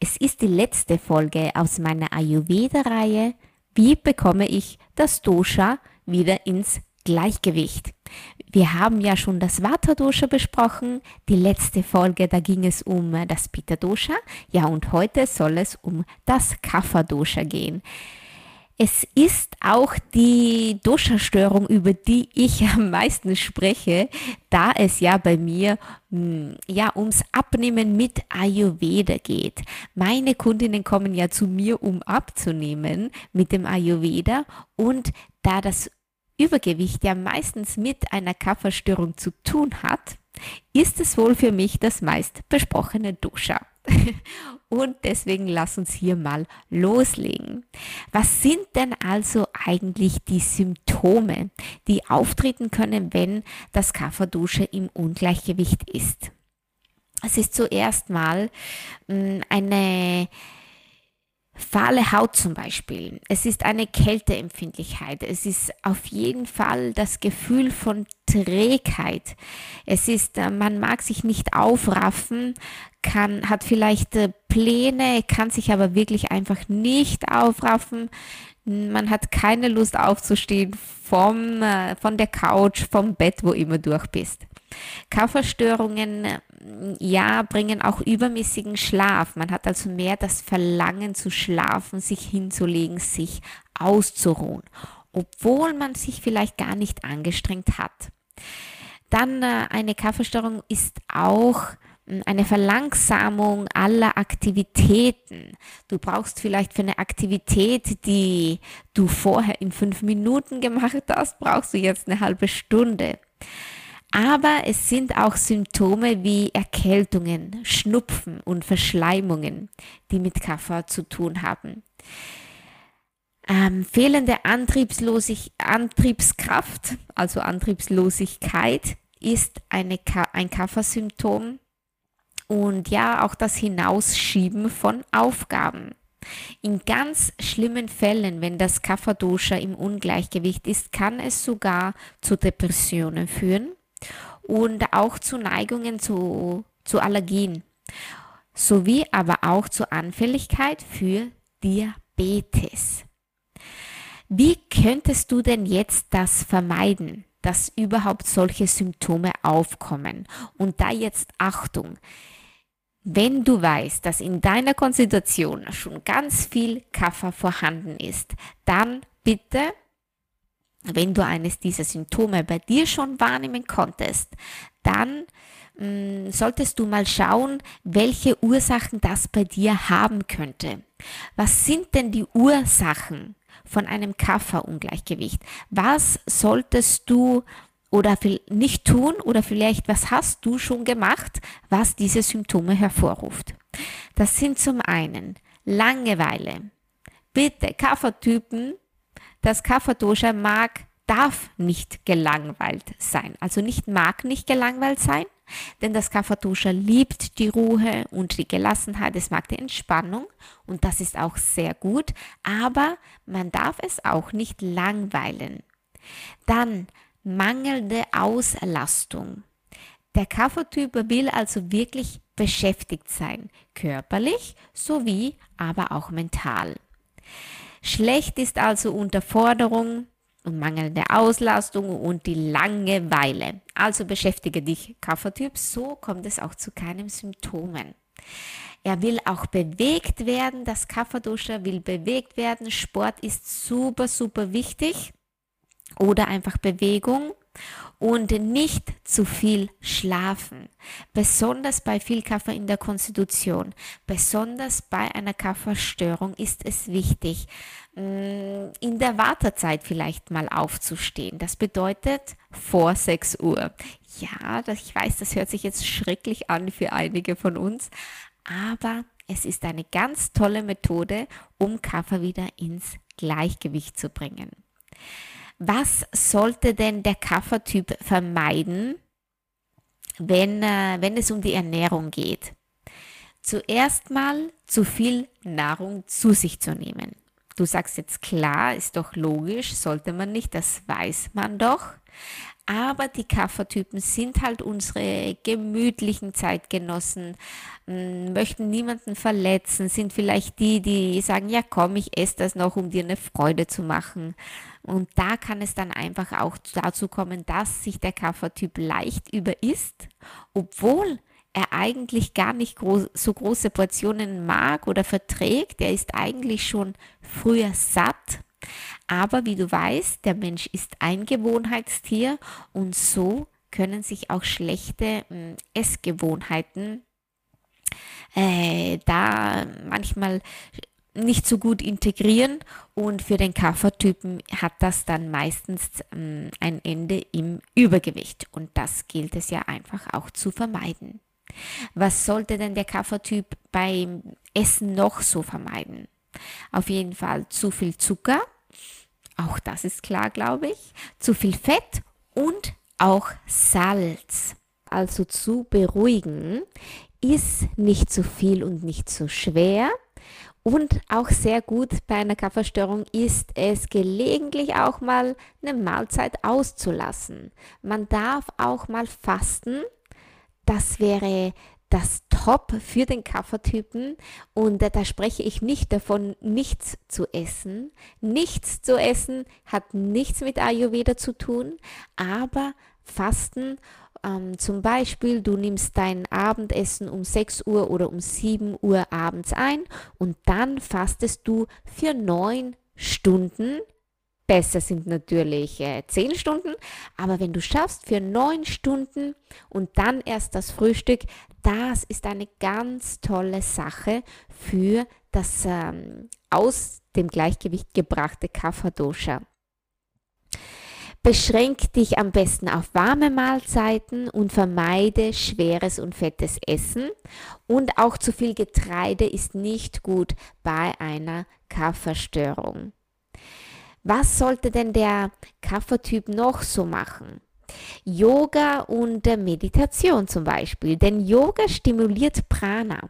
Es ist die letzte Folge aus meiner Ayurveda-Reihe Wie bekomme ich das Dosha wieder ins Gleichgewicht? Wir haben ja schon das Vata-Dosha besprochen. Die letzte Folge, da ging es um das Pitta-Dosha. Ja, und heute soll es um das Kapha-Dosha gehen. Es ist auch die Dosha-Störung, über die ich am meisten spreche, da es ja bei mir hm, ja ums Abnehmen mit Ayurveda geht. Meine Kundinnen kommen ja zu mir, um abzunehmen mit dem Ayurveda und da das Übergewicht ja meistens mit einer Kafferstörung zu tun hat, ist es wohl für mich das meist besprochene Dosha. Und deswegen lass uns hier mal loslegen. Was sind denn also eigentlich die Symptome, die auftreten können, wenn das Kafferdusche im Ungleichgewicht ist? Es ist zuerst mal hm, eine Fahle Haut zum Beispiel. Es ist eine Kälteempfindlichkeit. Es ist auf jeden Fall das Gefühl von Trägheit. Es ist, äh, man mag sich nicht aufraffen, kann, hat vielleicht äh, Pläne, kann sich aber wirklich einfach nicht aufraffen. Man hat keine Lust aufzustehen vom, äh, von der Couch, vom Bett, wo immer durch bist. Kaufverstörungen, ja, bringen auch übermäßigen Schlaf. Man hat also mehr das Verlangen zu schlafen, sich hinzulegen, sich auszuruhen, obwohl man sich vielleicht gar nicht angestrengt hat. Dann äh, eine Kaffeestörung ist auch hm, eine Verlangsamung aller Aktivitäten. Du brauchst vielleicht für eine Aktivität, die du vorher in fünf Minuten gemacht hast, brauchst du jetzt eine halbe Stunde. Aber es sind auch Symptome wie Erkältungen, Schnupfen und Verschleimungen, die mit Kaffer zu tun haben. Ähm, fehlende Antriebslosig Antriebskraft, also Antriebslosigkeit, ist eine Ka ein Kaffersymptom. Und ja, auch das Hinausschieben von Aufgaben. In ganz schlimmen Fällen, wenn das Kafferdosha im Ungleichgewicht ist, kann es sogar zu Depressionen führen und auch zu Neigungen zu, zu Allergien, sowie aber auch zur Anfälligkeit für Diabetes. Wie könntest du denn jetzt das vermeiden, dass überhaupt solche Symptome aufkommen? Und da jetzt Achtung, wenn du weißt, dass in deiner Konstitution schon ganz viel Kaffer vorhanden ist, dann bitte wenn du eines dieser Symptome bei dir schon wahrnehmen konntest, dann mh, mm, solltest du mal schauen, welche Ursachen das bei dir haben könnte. Was sind denn die Ursachen von einem Kafferungleichgewicht? Was solltest du oder nicht tun oder vielleicht was hast du schon gemacht, was diese Symptome hervorruft? Das sind zum einen Langeweile. Bitte Kaffertypen das Kapha-Dosha mag, darf nicht gelangweilt sein. Also nicht mag nicht gelangweilt sein, denn das Kapha-Dosha liebt die Ruhe und die Gelassenheit, es mag die Entspannung und das ist auch sehr gut, aber man darf es auch nicht langweilen. Dann mangelnde Auslastung. Der Kapha-Typ will also wirklich beschäftigt sein, körperlich sowie aber auch mental. Schlecht ist also Unterforderung und mangelnde Auslastung und die Langeweile. Also beschäftige dich, Kaffertyp, so kommt es auch zu keinen Symptomen. Er will auch bewegt werden, das Kafferduscher will bewegt werden. Sport ist super, super wichtig. Oder einfach Bewegung und nicht zu viel schlafen. Besonders bei viel Kaffee in der Konstitution, besonders bei einer Kaffeestörung ist es wichtig, mm, in der Wartezeit vielleicht mal aufzustehen. Das bedeutet vor 6 Uhr. Ja, ich weiß, das hört sich jetzt schrecklich an für einige von uns, aber Es ist eine ganz tolle Methode, um Kaffer wieder ins Gleichgewicht zu bringen. Was sollte denn der Kaffertyp vermeiden, wenn, äh, wenn es um die Ernährung geht? Zuerst mal zu viel Nahrung zu sich zu nehmen. Du sagst jetzt klar, ist doch logisch, sollte man nicht, das weiß man doch. Aber die Kaffertypen sind halt unsere gemütlichen Zeitgenossen, möchten niemanden verletzen, sind vielleicht die, die sagen, ja komm, ich esse das noch, um dir eine Freude zu machen. Und da kann es dann einfach auch dazu kommen, dass sich der Kaffertyp leicht überisst, obwohl er eigentlich gar nicht groß, so große Portionen mag oder verträgt. Er ist eigentlich schon früher satt. Aber wie du weißt, der Mensch ist ein Gewohnheitstier und so können sich auch schlechte äh, Essgewohnheiten äh, da manchmal nicht so gut integrieren und für den Kaffertypen hat das dann meistens ähm, ein Ende im Übergewicht und das gilt es ja einfach auch zu vermeiden. Was sollte denn der Kaffertyp beim Essen noch so vermeiden? Auf jeden Fall zu viel Zucker, auch das ist klar, glaube ich, zu viel Fett und auch Salz. Also zu beruhigen, ist nicht zu viel und nicht zu schwer. Und auch sehr gut bei einer Kaffeestörung ist es gelegentlich auch mal eine Mahlzeit auszulassen. Man darf auch mal fasten das wäre das Top für den Kaffertypen und da spreche ich nicht davon, nichts zu essen. Nichts zu essen hat nichts mit Ayurveda zu tun, aber Fasten, ähm, zum Beispiel du nimmst dein Abendessen um 6 Uhr oder um 7 Uhr abends ein und dann fastest du für 9 Stunden Besser sind natürlich äh, 10 Stunden, aber wenn du schaffst für 9 Stunden und dann erst das Frühstück, das ist eine ganz tolle Sache für das ähm, aus dem Gleichgewicht gebrachte Kapha-Dosha. Beschränk dich am besten auf warme Mahlzeiten und vermeide schweres und fettes Essen. Und auch zu viel Getreide ist nicht gut bei einer Kafferstörung. Was sollte denn der Kaffertyp noch so machen? Yoga und Meditation zum Beispiel. Denn Yoga stimuliert Prana.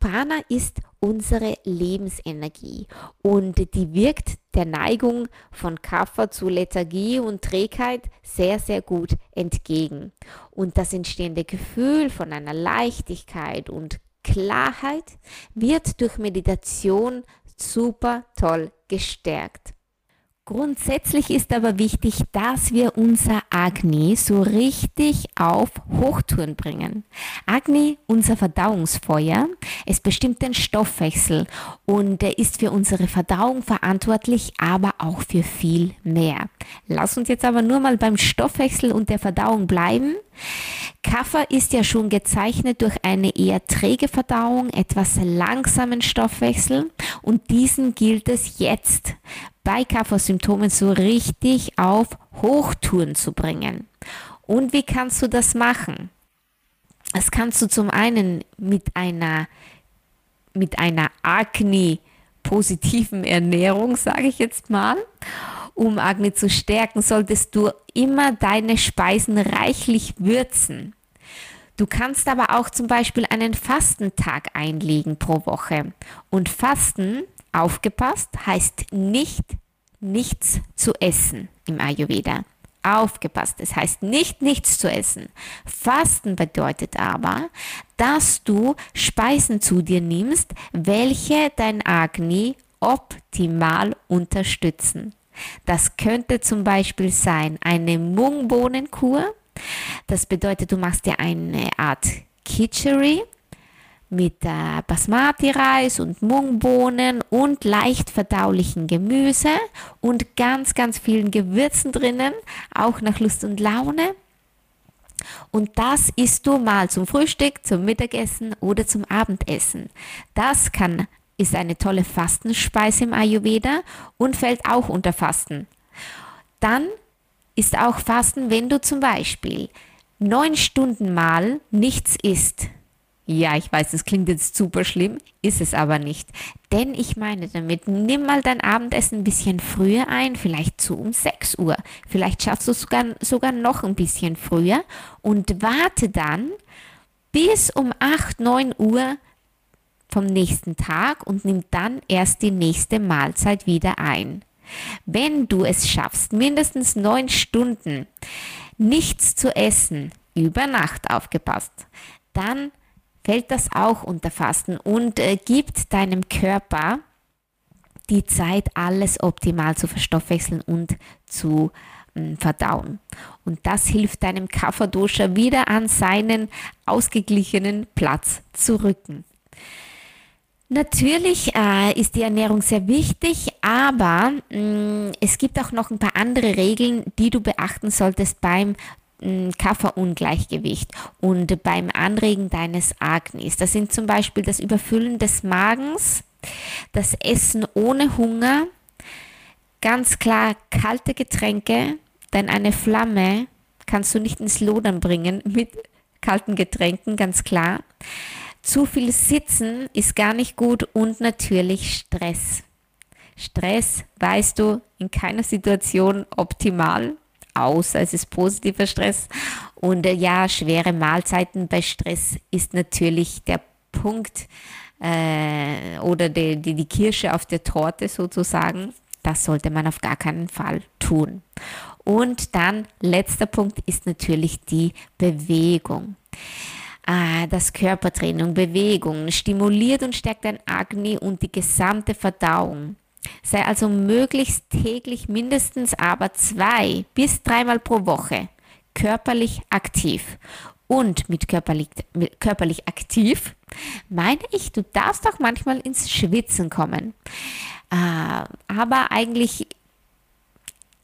Prana ist unsere Lebensenergie und die wirkt der Neigung von Kaffer zu Lethargie und Trägheit sehr, sehr gut entgegen. Und das entstehende Gefühl von einer Leichtigkeit und Klarheit wird durch Meditation super toll gestärkt. Grundsätzlich ist aber wichtig, dass wir unser Agni so richtig auf Hochtouren bringen. Agni, unser Verdauungsfeuer, es bestimmt den Stoffwechsel und er ist für unsere Verdauung verantwortlich, aber auch für viel mehr. Lass uns jetzt aber nur mal beim Stoffwechsel und der Verdauung bleiben. Kaffer ist ja schon gezeichnet durch eine eher träge Verdauung, etwas langsamen Stoffwechsel und diesen gilt es jetzt bei Kaffersymptomen so richtig auf Hochtouren zu bringen. Und wie kannst du das machen? Das kannst du zum einen mit einer, mit einer Agni positiven Ernährung, sage ich jetzt mal. Um Agni zu stärken, solltest du immer deine Speisen reichlich würzen. Du kannst aber auch zum Beispiel einen Fastentag einlegen pro Woche. Und Fasten, aufgepasst, heißt nicht nichts zu essen im Ayurveda. Aufgepasst, es heißt nicht nichts zu essen. Fasten bedeutet aber, dass du Speisen zu dir nimmst, welche dein Agni optimal unterstützen. Das könnte zum Beispiel sein eine Mungbohnenkur, das bedeutet, du machst dir eine Art Kitchery mit äh, Basmati-Reis und Mungbohnen und leicht verdaulichen Gemüse und ganz, ganz vielen Gewürzen drinnen, auch nach Lust und Laune. Und das isst du mal zum Frühstück, zum Mittagessen oder zum Abendessen. Das kann, ist eine tolle Fastenspeise im Ayurveda und fällt auch unter Fasten. Dann ist auch Fasten, wenn du zum Beispiel neun Stunden mal nichts isst. Ja, ich weiß, das klingt jetzt super schlimm, ist es aber nicht. Denn ich meine damit, nimm mal dein Abendessen ein bisschen früher ein, vielleicht so um 6 Uhr. Vielleicht schaffst du es sogar, sogar noch ein bisschen früher und warte dann bis um 8, 9 Uhr vom nächsten Tag und nimm dann erst die nächste Mahlzeit wieder ein. Wenn du es schaffst, mindestens 9 Stunden nichts zu essen, über Nacht aufgepasst, dann fällt das auch unter Fasten und äh, gibt deinem Körper die Zeit, alles optimal zu verstoffwechseln und zu äh, verdauen. Und das hilft deinem Kafferdoscher wieder an seinen ausgeglichenen Platz zu rücken. Natürlich äh, ist die Ernährung sehr wichtig, aber mh, mm, es gibt auch noch ein paar andere Regeln, die du beachten solltest beim Kafferungleichgewicht und beim Anregen deines Agnis. Das sind zum Beispiel das Überfüllen des Magens, das Essen ohne Hunger, ganz klar kalte Getränke, denn eine Flamme kannst du nicht ins Lodern bringen mit kalten Getränken, ganz klar. Zu viel Sitzen ist gar nicht gut und natürlich Stress. Stress, weißt du, in keiner Situation optimal außer es ist positiver Stress. Und äh, ja, schwere Mahlzeiten bei Stress ist natürlich der Punkt äh, oder die, die, die Kirsche auf der Torte sozusagen. Das sollte man auf gar keinen Fall tun. Und dann letzter Punkt ist natürlich die Bewegung. Ah, das Körpertraining, Bewegung stimuliert und stärkt dein Agni und die gesamte Verdauung. Sei also möglichst täglich mindestens aber zwei bis dreimal pro Woche körperlich aktiv. Und mit körperlich, mit körperlich aktiv meine ich, du darfst auch manchmal ins Schwitzen kommen. Äh, aber eigentlich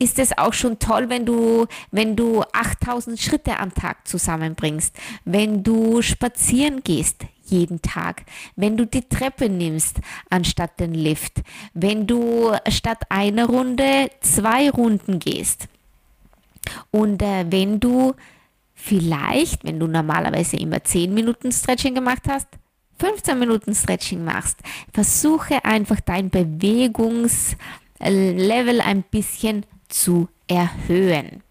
ist es auch schon toll, wenn du, wenn du 8000 Schritte am Tag zusammenbringst, wenn du spazieren gehst, jeden Tag, wenn du die Treppe nimmst anstatt den Lift, wenn du statt einer Runde zwei Runden gehst. Und äh, wenn du vielleicht, wenn du normalerweise immer 10 Minuten Stretching gemacht hast, 15 Minuten Stretching machst, versuche einfach dein Bewegungslevel ein bisschen zu erhöhen.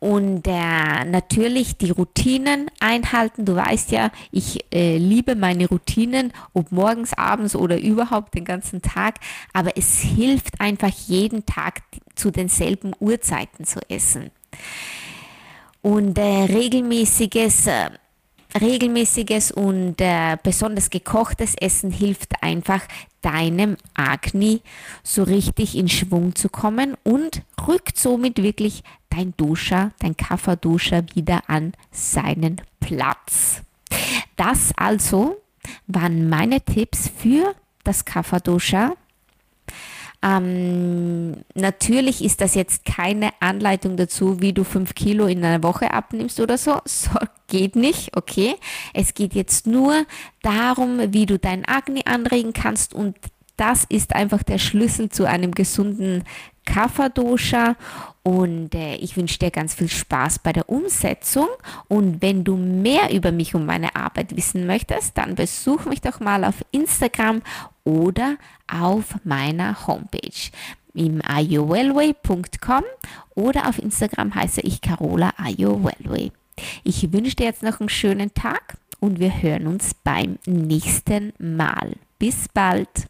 Und äh, natürlich die Routinen einhalten. Du weißt ja, ich äh, liebe meine Routinen, ob morgens, abends oder überhaupt den ganzen Tag. Aber es hilft einfach jeden Tag zu denselben Uhrzeiten zu essen. Und äh, regelmäßiges äh, regelmäßiges und äh, besonders gekochtes Essen hilft einfach deinem Agni so richtig in Schwung zu kommen und rückt somit wirklich dein Duscher, dein Kafferduscher wieder an seinen Platz. Das also waren meine Tipps für das Kafferduscher. Ähm, natürlich ist das jetzt keine Anleitung dazu, wie du fünf Kilo in einer Woche abnimmst oder so. So geht nicht, okay. Es geht jetzt nur darum, wie du dein Agni anregen kannst und das ist einfach der Schlüssel zu einem gesunden Kapha-Dosha und äh, ich wünsche dir ganz viel Spaß bei der Umsetzung. Und wenn du mehr über mich und meine Arbeit wissen möchtest, dann besuch mich doch mal auf Instagram oder auf meiner Homepage im ayowellway.com oder auf Instagram heiße ich Carola Ayowellway. Ich wünsche dir jetzt noch einen schönen Tag und wir hören uns beim nächsten Mal. Bis bald!